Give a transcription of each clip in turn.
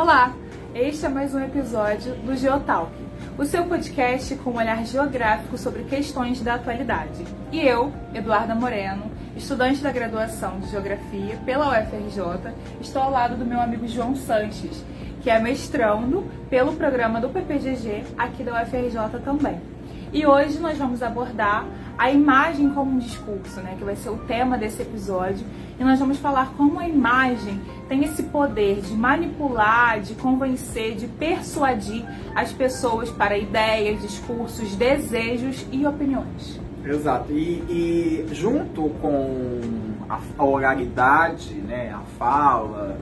Olá, este é mais um episódio do Geotalk, o seu podcast com um olhar geográfico sobre questões da atualidade. E eu, Eduarda Moreno, estudante da graduação de Geografia pela UFRJ, estou ao lado do meu amigo João Sanches, que é mestrando pelo programa do PPGG aqui da UFRJ também. E hoje nós vamos abordar a imagem como um discurso, né, que vai ser o tema desse episódio, e nós vamos falar como a imagem tem esse poder de manipular, de convencer, de persuadir as pessoas para ideias, discursos, desejos e opiniões. Exato. E, e junto com a, oralidade, né, a fala,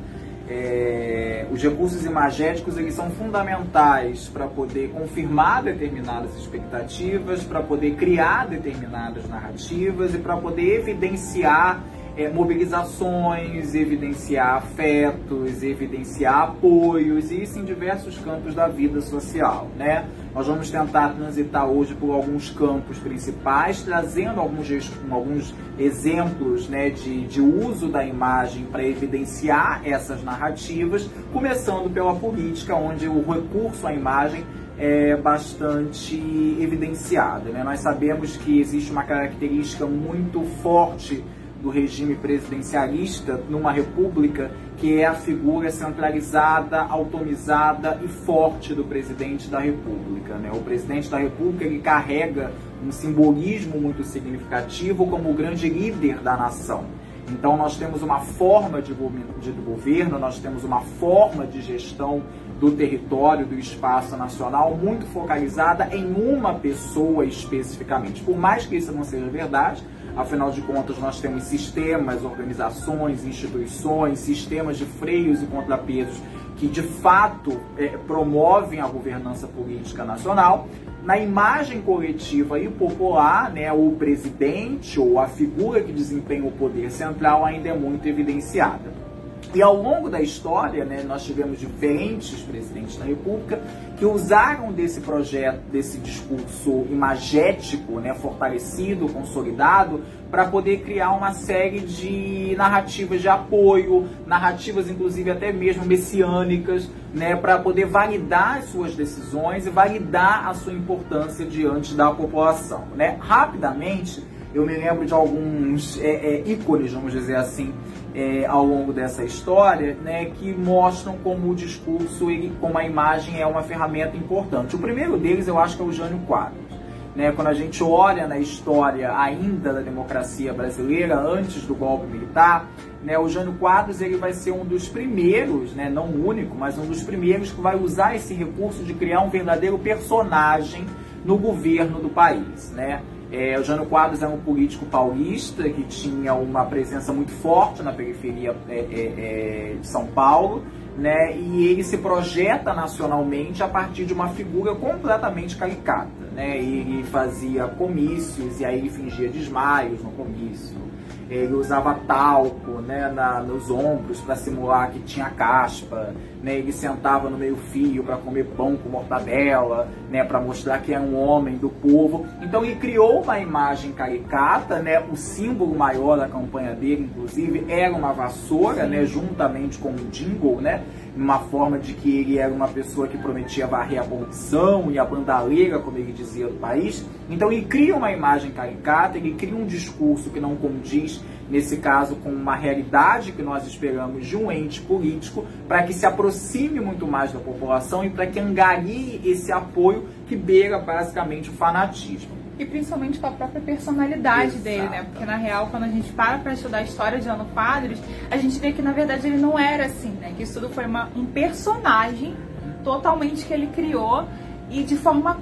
é, os recursos imagéticos eles são fundamentais para poder confirmar determinadas expectativas, para poder criar determinadas narrativas e para poder evidenciar é, mobilizações, evidenciar afetos, evidenciar apoios, e isso em diversos campos da vida social. Né? Nós vamos tentar transitar hoje por alguns campos principais, trazendo alguns, alguns exemplos né, de, de uso da imagem para evidenciar essas narrativas, começando pela política, onde o recurso à imagem é bastante evidenciado. Né? Nós sabemos que existe uma característica muito forte do regime presidencialista numa república, que é a figura centralizada, automizada e forte do presidente da república. Né? O presidente da república ele carrega um simbolismo muito significativo como o grande líder da nação. Então nós temos uma forma de, de governo, nós temos uma forma de gestão do território, do espaço nacional, muito focalizada em uma pessoa especificamente. Por mais que isso não seja verdade, Afinal de contas, nós temos sistemas, organizações, instituições, sistemas de freios e contrapesos que de fato é, promovem a governança política nacional. Na imagem coletiva e popular, né, o presidente ou a figura que desempenha o poder central ainda é muito evidenciada. E ao longo da história, né, nós tivemos diferentes presidentes da República que usaram desse projeto, desse discurso imagético, né, fortalecido, consolidado, para poder criar uma série de narrativas de apoio, narrativas inclusive até mesmo messiânicas, né, para poder validar as suas decisões e validar a sua importância diante da população. Né? Rapidamente, eu me lembro de alguns é, é, ícones, vamos dizer assim, é, ao longo dessa história, né, que mostram como o discurso, ele, como a imagem é uma ferramenta importante. O primeiro deles eu acho que é o Jânio Quadros. Né, quando a gente olha na história ainda da democracia brasileira, antes do golpe militar, né, o Jânio Quadros ele vai ser um dos primeiros, né, não o único, mas um dos primeiros que vai usar esse recurso de criar um verdadeiro personagem no governo do país. Né? É, o Jânio Quadros é um político paulista que tinha uma presença muito forte na periferia é, é, é, de São Paulo, né? E ele se projeta nacionalmente a partir de uma figura completamente caricata, né? Ele fazia comícios e aí ele fingia desmaios no comício ele usava talco né, na, nos ombros para simular que tinha caspa, né, ele sentava no meio fio para comer pão com mortadela, né, para mostrar que é um homem do povo. Então ele criou uma imagem caricata, né, o símbolo maior da campanha dele, inclusive, era uma vassoura, né, juntamente com um jingle, né, uma forma de que ele era uma pessoa que prometia varrer a corrupção e a bandaleira, como ele dizia, do país. Então ele cria uma imagem caricata, ele cria um discurso que não condiz, nesse caso, com uma realidade que nós esperamos de um ente político, para que se aproxime muito mais da população e para que angarie esse apoio que beira basicamente o fanatismo e principalmente com a própria personalidade Exato. dele, né? Porque na real, quando a gente para para estudar a história de Ano Quadros, a gente vê que na verdade ele não era assim, né? Que isso tudo foi uma, um personagem totalmente que ele criou e de forma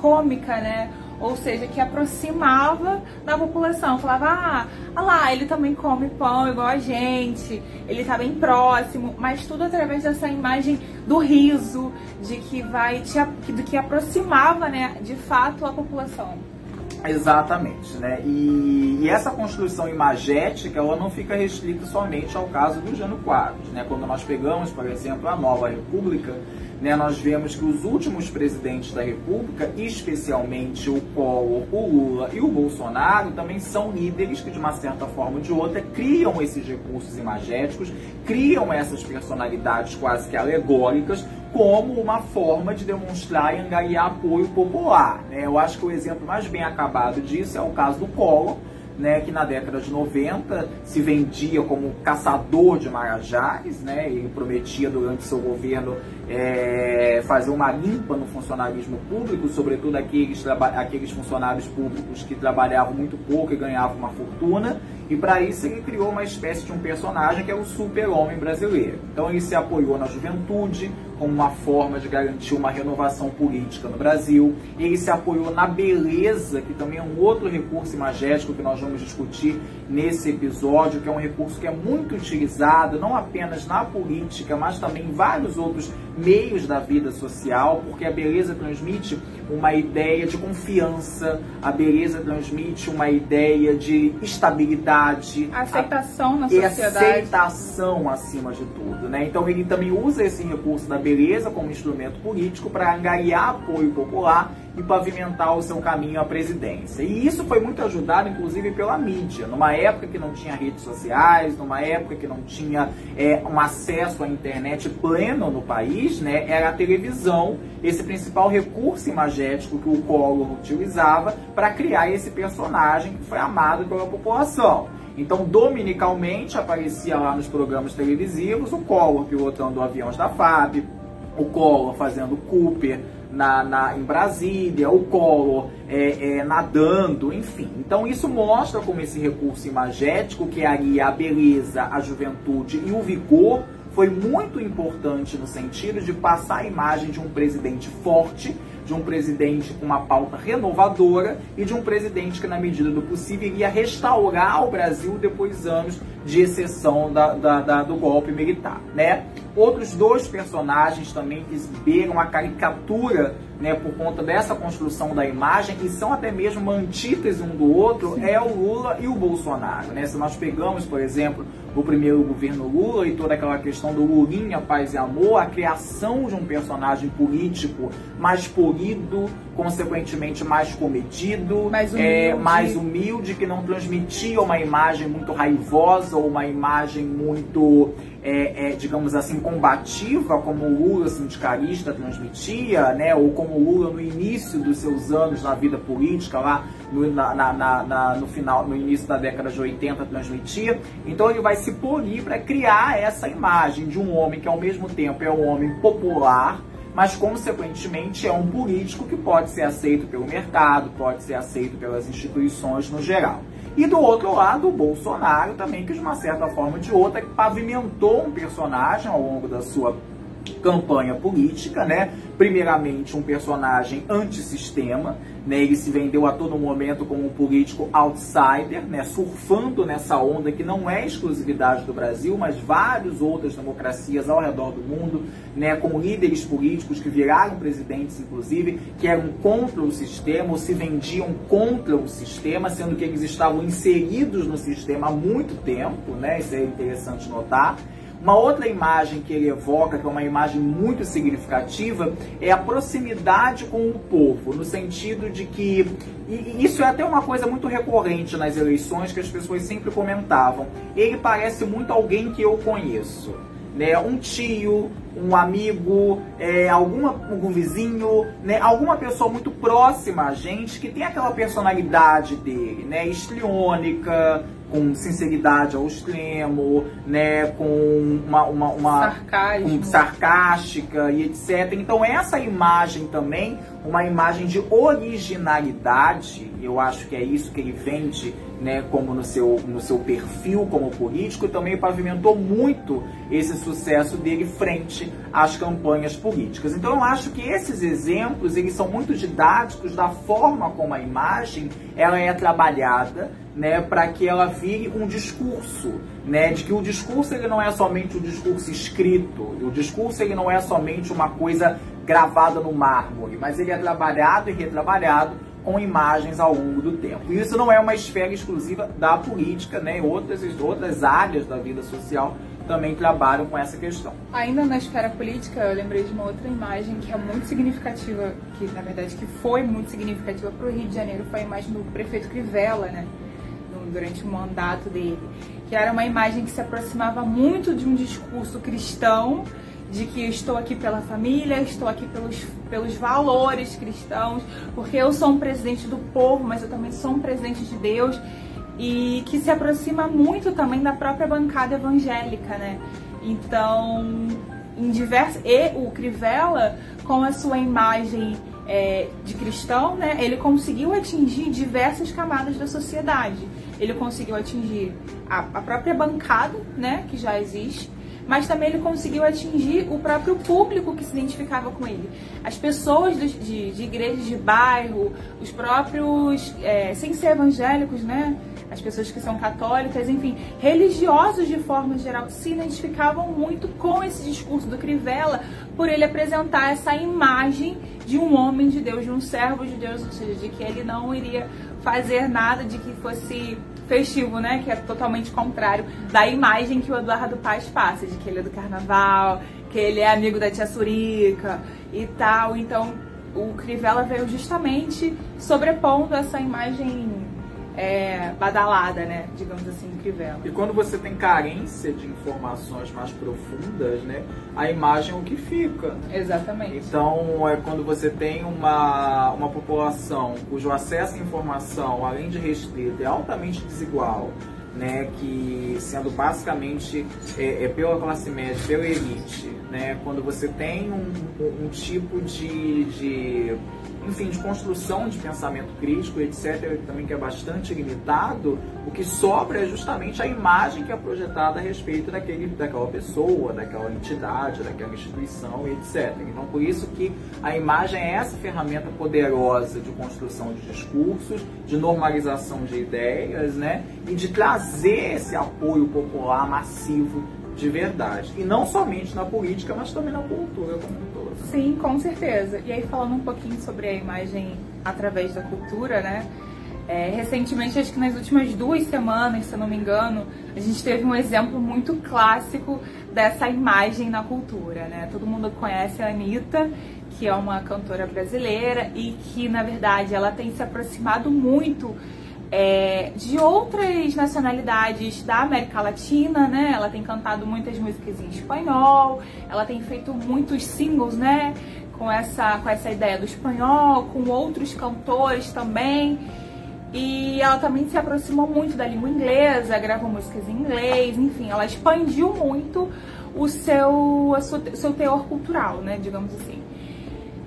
cômica, né? Ou seja, que aproximava da população. Falava, ah, lá, ele também come pão igual a gente, ele tá bem próximo, mas tudo através dessa imagem do riso, de que vai te, do que aproximava, né, de fato, a população. Exatamente, né? E, e, essa construção imagética, ela não fica restrita somente ao caso do Jânio Quadros, né? Quando nós pegamos, por exemplo, a Nova República, né, nós vemos que os últimos presidentes da República, especialmente o Collor, o Lula e o Bolsonaro, também são líderes que, de uma certa forma ou de outra, criam esses recursos imagéticos, criam essas personalidades quase que alegóricas, como uma forma de demonstrar e angariar apoio popular. Né? Eu acho que o exemplo mais bem acabado disso é o caso do Collor, né, que na década de 90 se vendia como caçador de marajás, né, ele prometia durante seu governo é, fazer uma limpa no funcionalismo público, sobretudo aqueles, aqueles funcionários públicos que trabalhavam muito pouco e ganhavam uma fortuna, e para isso ele criou uma espécie de um personagem que é o super-homem brasileiro. Então ele se apoiou na juventude como uma forma de garantir uma renovação política no Brasil. Ele se apoiou na beleza, que também é um outro recurso imagético que nós vamos discutir nesse episódio, que é um recurso que é muito utilizado não apenas na política, mas também em vários outros meios da vida social, porque a beleza transmite uma ideia de confiança, a beleza transmite uma ideia de estabilidade, aceitação na sociedade, aceitação acima de tudo, né? Então ele também usa esse recurso da beleza como instrumento político para angariar apoio popular e pavimentar o seu caminho à presidência. E isso foi muito ajudado, inclusive, pela mídia. Numa época que não tinha redes sociais, numa época que não tinha é, um acesso à internet pleno no país, né, era a televisão esse principal recurso imagético que o Collor utilizava para criar esse personagem que foi amado pela população. Então, dominicalmente, aparecia lá nos programas televisivos o Collor pilotando aviões da FAB, o Collor fazendo Cooper na, na, em Brasília, o Collor é, é, nadando, enfim. Então isso mostra como esse recurso imagético, que é ali a beleza, a juventude e o vigor, foi muito importante no sentido de passar a imagem de um presidente forte, de um presidente com uma pauta renovadora e de um presidente que, na medida do possível, iria restaurar o Brasil depois de anos de exceção da, da, da, do golpe militar. Né? Outros dois personagens também que exibiram a caricatura né, por conta dessa construção da imagem e são até mesmo uma antítese um do outro Sim. é o Lula e o Bolsonaro. Né? Se nós pegamos, por exemplo, o primeiro governo Lula e toda aquela questão do Lulinha, paz e amor, a criação de um personagem político mais polido, consequentemente mais comedido, mais humilde. É, mais humilde, que não transmitia uma imagem muito raivosa ou uma imagem muito é, é, digamos assim, combativa, como o Lula sindicalista transmitia, né, ou como o Lula no início dos seus anos na vida política, lá no, na, na, na, no final, no início da década de 80 transmitia. Então ele vai se polir para criar essa imagem de um homem que ao mesmo tempo é um homem popular, mas consequentemente é um político que pode ser aceito pelo mercado, pode ser aceito pelas instituições no geral. E do outro lado, o Bolsonaro também, que de uma certa forma ou de outra pavimentou um personagem ao longo da sua campanha política, né? Primeiramente, um personagem antissistema, né? Ele se vendeu a todo momento como um político outsider, né? Surfando nessa onda que não é exclusividade do Brasil, mas várias outras democracias ao redor do mundo, né? Com líderes políticos que viraram presidentes, inclusive, que eram contra o sistema ou se vendiam contra o sistema, sendo que eles estavam inseridos no sistema há muito tempo, né? Isso é interessante notar. Uma outra imagem que ele evoca, que é uma imagem muito significativa, é a proximidade com o povo, no sentido de que, e isso é até uma coisa muito recorrente nas eleições, que as pessoas sempre comentavam, ele parece muito alguém que eu conheço. Né, um tio, um amigo, é, alguma, algum vizinho, né, alguma pessoa muito próxima a gente que tem aquela personalidade dele, né, histriônica, com sinceridade ao extremo, né, com uma, uma, uma com sarcástica e etc. Então essa imagem também, uma imagem de originalidade, eu acho que é isso que ele vende, né, como no seu, no seu perfil como político, também pavimentou muito esse sucesso dele frente às campanhas políticas. Então eu acho que esses exemplos, eles são muito didáticos da forma como a imagem ela é trabalhada, né, para que ela vire um discurso, né, de que o discurso ele não é somente um discurso escrito, o discurso ele não é somente uma coisa gravada no mármore, mas ele é trabalhado e retrabalhado com imagens ao longo do tempo. Isso não é uma esfera exclusiva da política, né? Outras, outras áreas da vida social também trabalham com essa questão. Ainda na esfera política, eu lembrei de uma outra imagem que é muito significativa, que na verdade que foi muito significativa para o Rio de Janeiro, foi a imagem do prefeito Crivella, né? Durante o mandato dele, que era uma imagem que se aproximava muito de um discurso cristão, de que estou aqui pela família, estou aqui pelos, pelos valores cristãos, porque eu sou um presidente do povo, mas eu também sou um presidente de Deus e que se aproxima muito também da própria bancada evangélica, né? Então, em diversos e o Crivella com a sua imagem é, de cristão, né? Ele conseguiu atingir diversas camadas da sociedade. Ele conseguiu atingir a, a própria bancada, né? Que já existe mas também ele conseguiu atingir o próprio público que se identificava com ele. As pessoas de, de, de igrejas de bairro, os próprios, é, sem ser evangélicos, né? As pessoas que são católicas, enfim, religiosos de forma geral, se identificavam muito com esse discurso do Crivella, por ele apresentar essa imagem de um homem de Deus, de um servo de Deus, ou seja, de que ele não iria fazer nada de que fosse festivo, né? Que é totalmente contrário da imagem que o Eduardo Paz passa, de que ele é do carnaval, que ele é amigo da tia Surica e tal. Então o Crivella veio justamente sobrepondo essa imagem é, badalada, né? Digamos assim, Crivella. E quando você tem carência de informações mais profundas, né? A imagem é o que fica. Exatamente. Então, é quando você tem uma, uma população cujo acesso à informação, além de restrito, é altamente desigual, né, que sendo basicamente é, é, pela classe média, pela elite, né, quando você tem um, um tipo de, de enfim, de construção de pensamento crítico, etc., também que é bastante limitado, o que sobra é justamente a imagem que é projetada a respeito daquele, daquela pessoa, daquela entidade, daquela instituição, etc. Então, por isso que a imagem é essa ferramenta poderosa de construção de discursos, de normalização de ideias, né, e de trazer esse apoio popular massivo de verdade. E não somente na política, mas também na cultura como Sim, com certeza. E aí falando um pouquinho sobre a imagem através da cultura, né? É, recentemente, acho que nas últimas duas semanas, se eu não me engano, a gente teve um exemplo muito clássico dessa imagem na cultura, né? Todo mundo conhece a Anitta, que é uma cantora brasileira e que, na verdade, ela tem se aproximado muito é, de outras nacionalidades da América Latina, né? Ela tem cantado muitas músicas em espanhol, ela tem feito muitos singles, né? Com essa, com essa ideia do espanhol, com outros cantores também. E ela também se aproximou muito da língua inglesa, gravou músicas em inglês, enfim, ela expandiu muito o seu, o seu teor cultural, né? Digamos assim.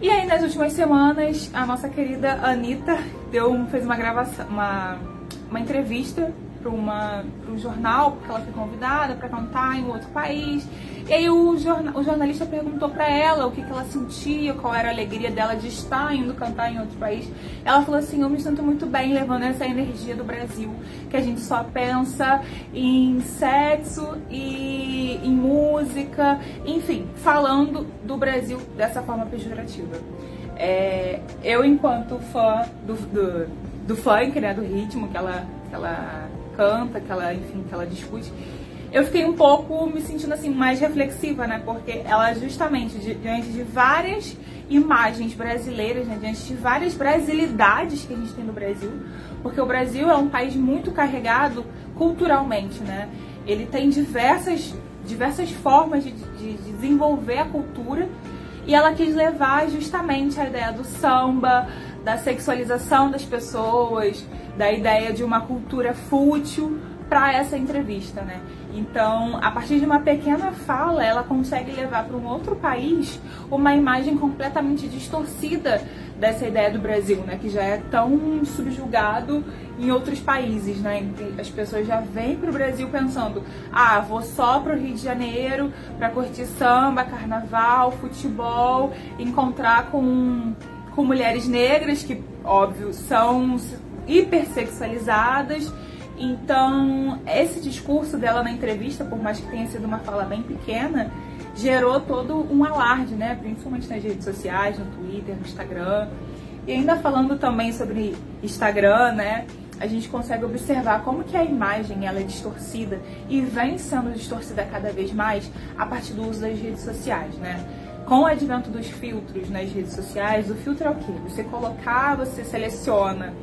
E aí, nas últimas semanas, a nossa querida Anitta deu, fez uma gravação, uma, uma entrevista para um jornal, porque ela foi convidada para cantar em outro país. E aí o, jorna, o jornalista perguntou para ela o que, que ela sentia, qual era a alegria dela de estar indo cantar em outro país. Ela falou assim: Eu me sinto muito bem levando essa energia do Brasil, que a gente só pensa em sexo e em música, enfim, falando do Brasil dessa forma pejorativa. É, eu, enquanto fã do, do, do funk, né, do ritmo que ela, que ela canta, que ela, enfim, que ela discute, eu fiquei um pouco me sentindo assim mais reflexiva, né? Porque ela justamente diante de várias imagens brasileiras, né? diante de várias brasilidades que a gente tem no Brasil, porque o Brasil é um país muito carregado culturalmente, né? Ele tem diversas diversas formas de, de, de desenvolver a cultura e ela quis levar justamente a ideia do samba, da sexualização das pessoas, da ideia de uma cultura fútil para essa entrevista, né? Então, a partir de uma pequena fala, ela consegue levar para um outro país uma imagem completamente distorcida dessa ideia do Brasil, né, que já é tão subjugado em outros países, né? As pessoas já vêm para o Brasil pensando: "Ah, vou só para o Rio de Janeiro para curtir samba, carnaval, futebol, encontrar com com mulheres negras que, óbvio, são hipersexualizadas então, esse discurso dela na entrevista, por mais que tenha sido uma fala bem pequena, gerou todo um alarde, né? Principalmente nas redes sociais, no Twitter, no Instagram. E ainda falando também sobre Instagram, né? A gente consegue observar como que a imagem ela é distorcida e vem sendo distorcida cada vez mais a partir do uso das redes sociais, né? Com o advento dos filtros nas redes sociais, o filtro é o quê? Você colocar, você seleciona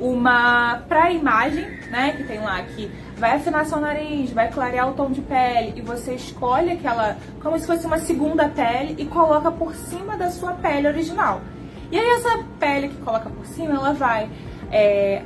uma pré-imagem, né, que tem lá que vai afinar seu nariz, vai clarear o tom de pele e você escolhe aquela como se fosse uma segunda pele e coloca por cima da sua pele original. E aí essa pele que coloca por cima, ela vai é,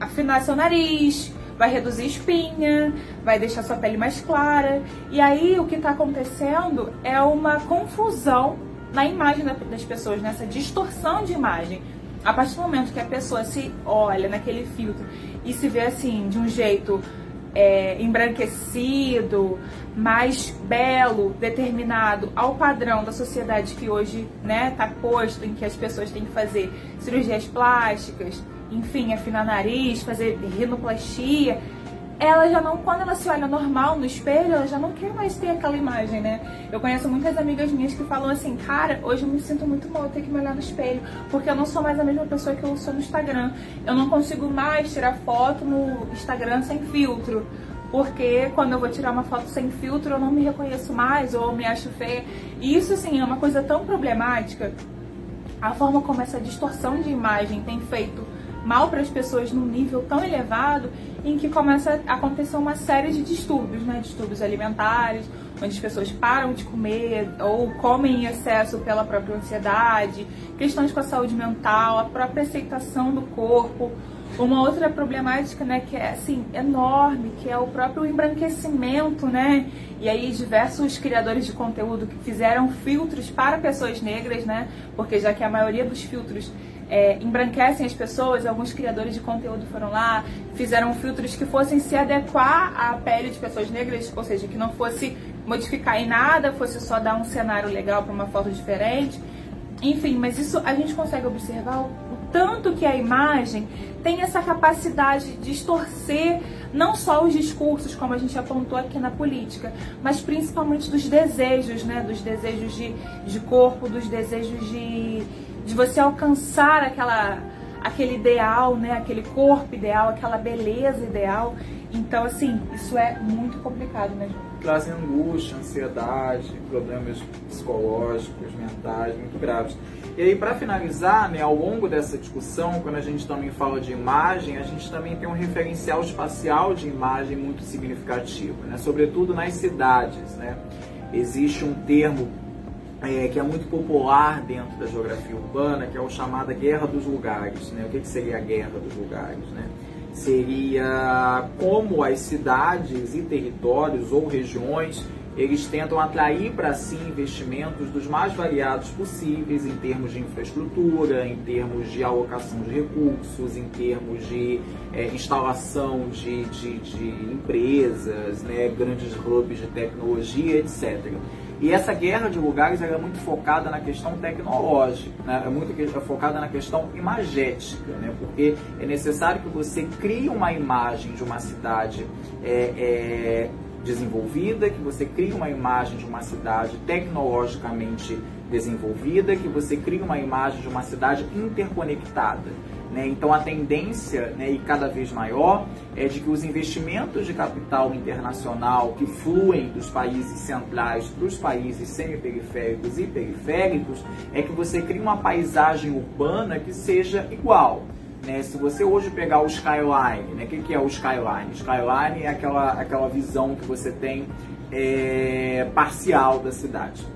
afinar seu nariz, vai reduzir espinha, vai deixar sua pele mais clara. E aí o que está acontecendo é uma confusão na imagem das pessoas, nessa distorção de imagem. A partir do momento que a pessoa se olha naquele filtro e se vê assim, de um jeito é, embranquecido, mais belo, determinado ao padrão da sociedade que hoje né, tá posto, em que as pessoas têm que fazer cirurgias plásticas, enfim, afinar nariz, fazer rinoplastia, ela já não, quando ela se olha normal no espelho, ela já não quer mais ter aquela imagem, né? Eu conheço muitas amigas minhas que falam assim, cara, hoje eu me sinto muito mal ter que me olhar no espelho, porque eu não sou mais a mesma pessoa que eu sou no Instagram. Eu não consigo mais tirar foto no Instagram sem filtro. Porque quando eu vou tirar uma foto sem filtro, eu não me reconheço mais ou me acho feia. E isso, assim, é uma coisa tão problemática. A forma como essa distorção de imagem tem feito mal para as pessoas num nível tão elevado em que começa a acontecer uma série de distúrbios, né? Distúrbios alimentares, onde as pessoas param de comer ou comem em excesso pela própria ansiedade, questões com a saúde mental, a própria aceitação do corpo. Uma outra problemática, né, que é assim, enorme, que é o próprio embranquecimento, né? E aí diversos criadores de conteúdo que fizeram filtros para pessoas negras, né? Porque já que a maioria dos filtros é, embranquecem as pessoas, alguns criadores de conteúdo foram lá, fizeram filtros que fossem se adequar à pele de pessoas negras, ou seja, que não fosse modificar em nada, fosse só dar um cenário legal para uma foto diferente. Enfim, mas isso a gente consegue observar o, tanto que a imagem tem essa capacidade de distorcer não só os discursos, como a gente apontou aqui na política, mas principalmente dos desejos, né? Dos desejos de, de corpo, dos desejos de, de você alcançar aquela, aquele ideal, né? Aquele corpo ideal, aquela beleza ideal. Então, assim, isso é muito complicado, né, João? Trazem angústia, ansiedade, problemas psicológicos, mentais muito graves. E aí, para finalizar, né, ao longo dessa discussão, quando a gente também fala de imagem, a gente também tem um referencial espacial de imagem muito significativo, né? sobretudo nas cidades. Né? Existe um termo é, que é muito popular dentro da geografia urbana, que é o chamado Guerra dos Lugares. Né? O que, que seria a Guerra dos Lugares? Né? Seria como as cidades e territórios ou regiões eles tentam atrair para si investimentos dos mais variados possíveis em termos de infraestrutura, em termos de alocação de recursos, em termos de é, instalação de, de, de empresas, né, grandes hubs de tecnologia, etc. E essa guerra de lugares é muito focada na questão tecnológica, né? é muito é focada na questão imagética, né? porque é necessário que você crie uma imagem de uma cidade é, é, desenvolvida, que você crie uma imagem de uma cidade tecnologicamente desenvolvida, que você crie uma imagem de uma cidade interconectada. Né? Então a tendência, né, e cada vez maior, é de que os investimentos de capital internacional que fluem dos países centrais para os países semiperiféricos e periféricos, é que você crie uma paisagem urbana que seja igual. Né? Se você hoje pegar o skyline, né? o que, que é o skyline? Skyline é aquela, aquela visão que você tem é, parcial da cidade.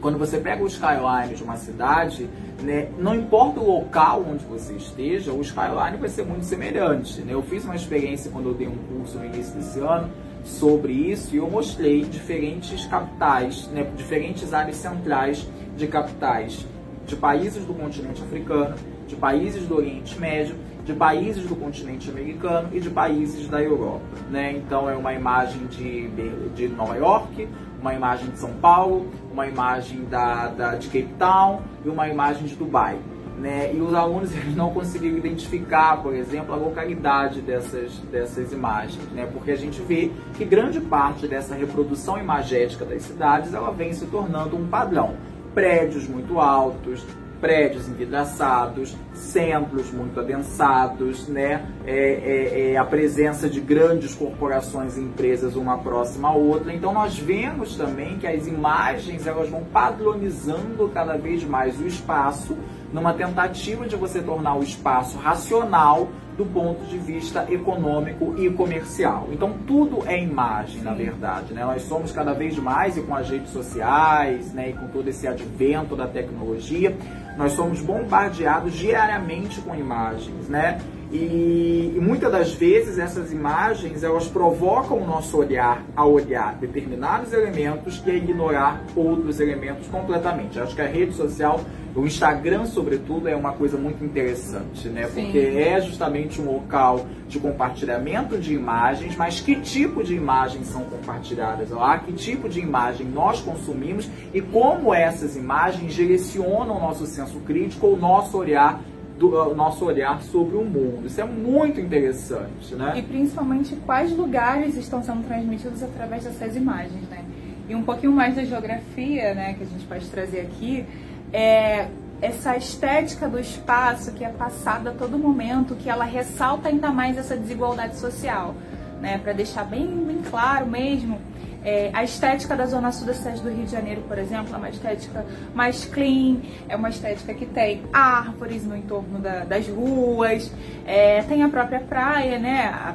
Quando você pega o skyline de uma cidade, né, não importa o local onde você esteja, o skyline vai ser muito semelhante. Né? Eu fiz uma experiência quando eu dei um curso no início desse ano sobre isso e eu mostrei diferentes capitais, né, diferentes áreas centrais de capitais de países do continente africano, de países do Oriente Médio, de países do continente americano e de países da Europa. Né? Então é uma imagem de, de Nova York, uma imagem de São Paulo, uma imagem da, da, de Cape Town e uma imagem de Dubai. Né? E os alunos eles não conseguiram identificar, por exemplo, a localidade dessas, dessas imagens, né? porque a gente vê que grande parte dessa reprodução imagética das cidades ela vem se tornando um padrão. Prédios muito altos, prédios envidraçados, centros muito adensados, né? É, é, é, a presença de grandes corporações e empresas uma próxima à outra. Então nós vemos também que as imagens elas vão padronizando cada vez mais o espaço numa tentativa de você tornar o espaço racional do ponto de vista econômico e comercial. Então tudo é imagem, na verdade. Né? Nós somos cada vez mais, e com as redes sociais, né, e com todo esse advento da tecnologia, nós somos bombardeados diariamente com imagens, né? E, e, muitas das vezes essas imagens elas provocam o nosso olhar a olhar determinados elementos e a ignorar outros elementos completamente. Acho que a rede social, o Instagram sobretudo, é uma coisa muito interessante, né? Sim. Porque é justamente um local de compartilhamento de imagens, mas que tipo de imagens são compartilhadas lá, que tipo de imagem nós consumimos e como essas imagens direcionam o nosso senso crítico, o nosso olhar do nosso olhar sobre o mundo. Isso é muito interessante, né? E principalmente quais lugares estão sendo transmitidos através dessas imagens, né? E um pouquinho mais da geografia, né, que a gente pode trazer aqui, é essa estética do espaço que é passada a todo momento, que ela ressalta ainda mais essa desigualdade social, né? Para deixar bem, bem claro mesmo é, a estética da Zona Sul da cidade do Rio de Janeiro, por exemplo, é uma estética mais clean, é uma estética que tem árvores no entorno da, das ruas, é, tem a própria praia, né? A,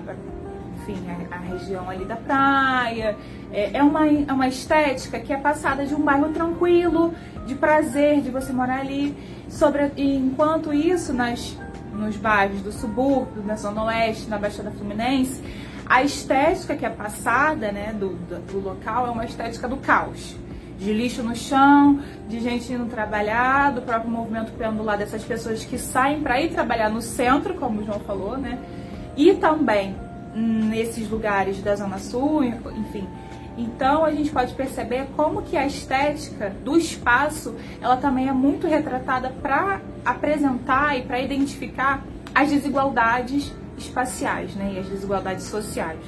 enfim, a, a, região ali da praia. É, é, uma, é uma estética que é passada de um bairro tranquilo, de prazer de você morar ali. Sobre, enquanto isso, nas, nos bairros do subúrbio, na Zona Oeste, na Baixada Fluminense, a estética que é passada né, do, do, do local é uma estética do caos de lixo no chão, de gente indo trabalhar, do próprio movimento pendular dessas pessoas que saem para ir trabalhar no centro, como o João falou, né? E também nesses lugares da Zona Sul, enfim. Então a gente pode perceber como que a estética do espaço, ela também é muito retratada para apresentar e para identificar as desigualdades espaciais né, e as desigualdades sociais.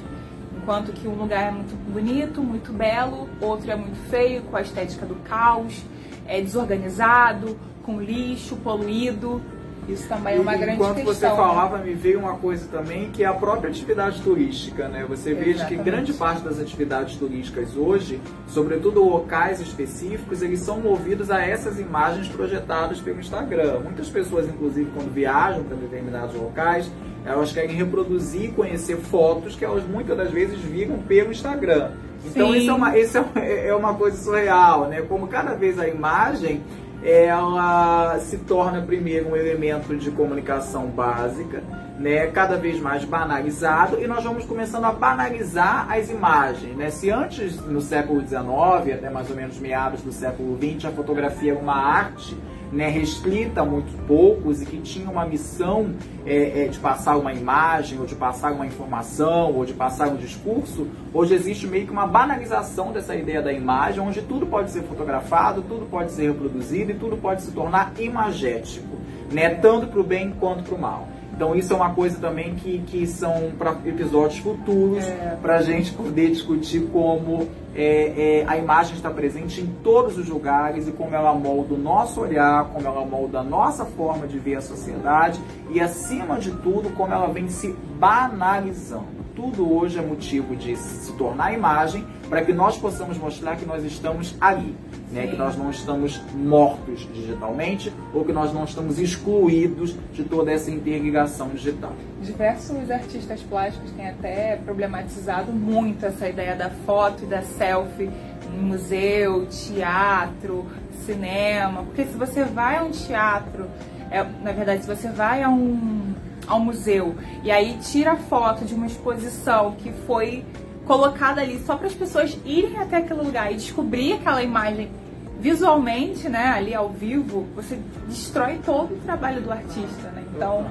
Enquanto que um lugar é muito bonito, muito belo, outro é muito feio, com a estética do caos, é desorganizado, com lixo, poluído. Isso também é uma e, grande enquanto questão. Enquanto você falava, né? me veio uma coisa também, que é a própria atividade turística, né? Você vê que grande parte das atividades turísticas hoje, sobretudo locais específicos, eles são movidos a essas imagens projetadas pelo Instagram. Muitas pessoas, inclusive, quando viajam para determinados locais, elas querem reproduzir e conhecer fotos que elas muitas das vezes viram pelo Instagram. Então Sim. isso, é uma, isso é, é uma coisa surreal, né? Como cada vez a imagem ela se torna primeiro um elemento de comunicação básica, né, cada vez mais banalizado, e nós vamos começando a banalizar as imagens. Né? Se antes, no século XIX, até mais ou menos meados do século XX, a fotografia era uma arte né, restrita a muito poucos e que tinha uma missão é, é, de passar uma imagem, ou de passar uma informação, ou de passar um discurso, hoje existe meio que uma banalização dessa ideia da imagem, onde tudo pode ser fotografado, tudo pode ser reproduzido e tudo pode se tornar imagético, né, tanto para o bem quanto para o mal. Então isso é uma coisa também que, que são para episódios futuros, é. para a gente poder discutir como é, é, a imagem está presente em todos os lugares e como ela molda o nosso olhar, como ela molda a nossa forma de ver a sociedade e, acima de tudo, como ela vem se banalizando. Tudo hoje é motivo de se tornar imagem para que nós possamos mostrar que nós estamos ali né, que nós não estamos mortos digitalmente ou que nós não estamos excluídos de toda essa interligação digital. Diversos artistas plásticos têm até problematizado muito essa ideia da foto e da selfie em museu, teatro, cinema, porque se você vai a um teatro, é, na verdade, se você vai a um, a um museu e aí tira foto de uma exposição que foi colocada ali só para as pessoas irem até aquele lugar e descobrir aquela imagem visualmente, né, ali ao vivo, você destrói todo o trabalho do artista, né? Então,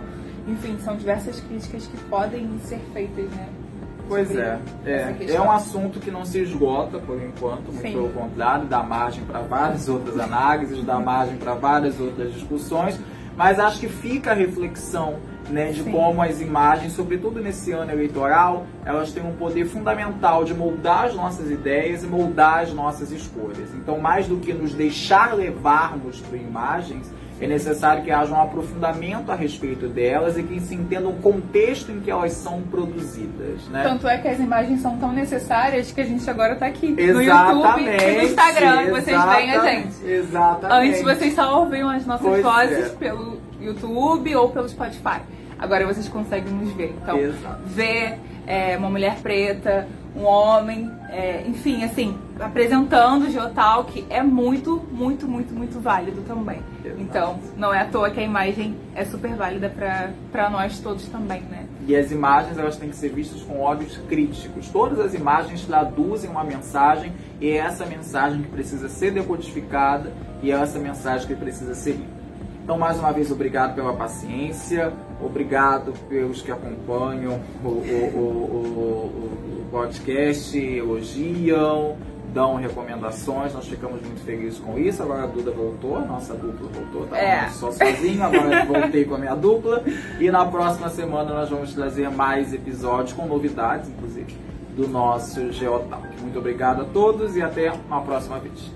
enfim, são diversas críticas que podem ser feitas, né? Pois é, é, é um assunto que não se esgota por enquanto, muito Sim. pelo contrário, dá margem para várias outras análises, dá margem para várias outras discussões, mas acho que fica a reflexão né, de Sim. como as imagens, sobretudo nesse ano eleitoral, elas têm um poder fundamental de moldar as nossas ideias e moldar as nossas escolhas. Então, mais do que nos deixar levarmos por imagens, é necessário que haja um aprofundamento a respeito delas e que se entenda o contexto em que elas são produzidas. Né? Tanto é que as imagens são tão necessárias que a gente agora tá aqui no Exatamente, YouTube e no Instagram. Vocês veem a exatamente, gente. Exatamente. Antes vocês só ouviam as nossas Pois vozes é. pelo YouTube ou pelo Spotify. Agora vocês conseguem nos ver. Então, Exato. ver é, uma mulher preta, um homem, é, enfim, assim, apresentando o Geotalk é muito, muito, muito, muito válido também. Exato. Então, não é à toa que a imagem é super válida pra nós todos também, né? E as imagens elas têm que ser vistas com olhos críticos. Todas as imagens traduzem uma mensagem e é essa mensagem que precisa ser decodificada e é essa mensagem que precisa ser lida. Então, mais uma vez, obrigado pela paciência, obrigado pelos que acompanham o, o- o- o- podcast, elogiam, dão recomendações. Nós ficamos muito felizes com isso. Agora a Duda voltou, nossa dupla voltou, estava É. só sozinho, agora eu voltei com a minha dupla. E na próxima semana nós vamos trazer mais episódios com novidades, inclusive, do nosso Geotalk. Muito obrigado a todos e até uma próxima vez.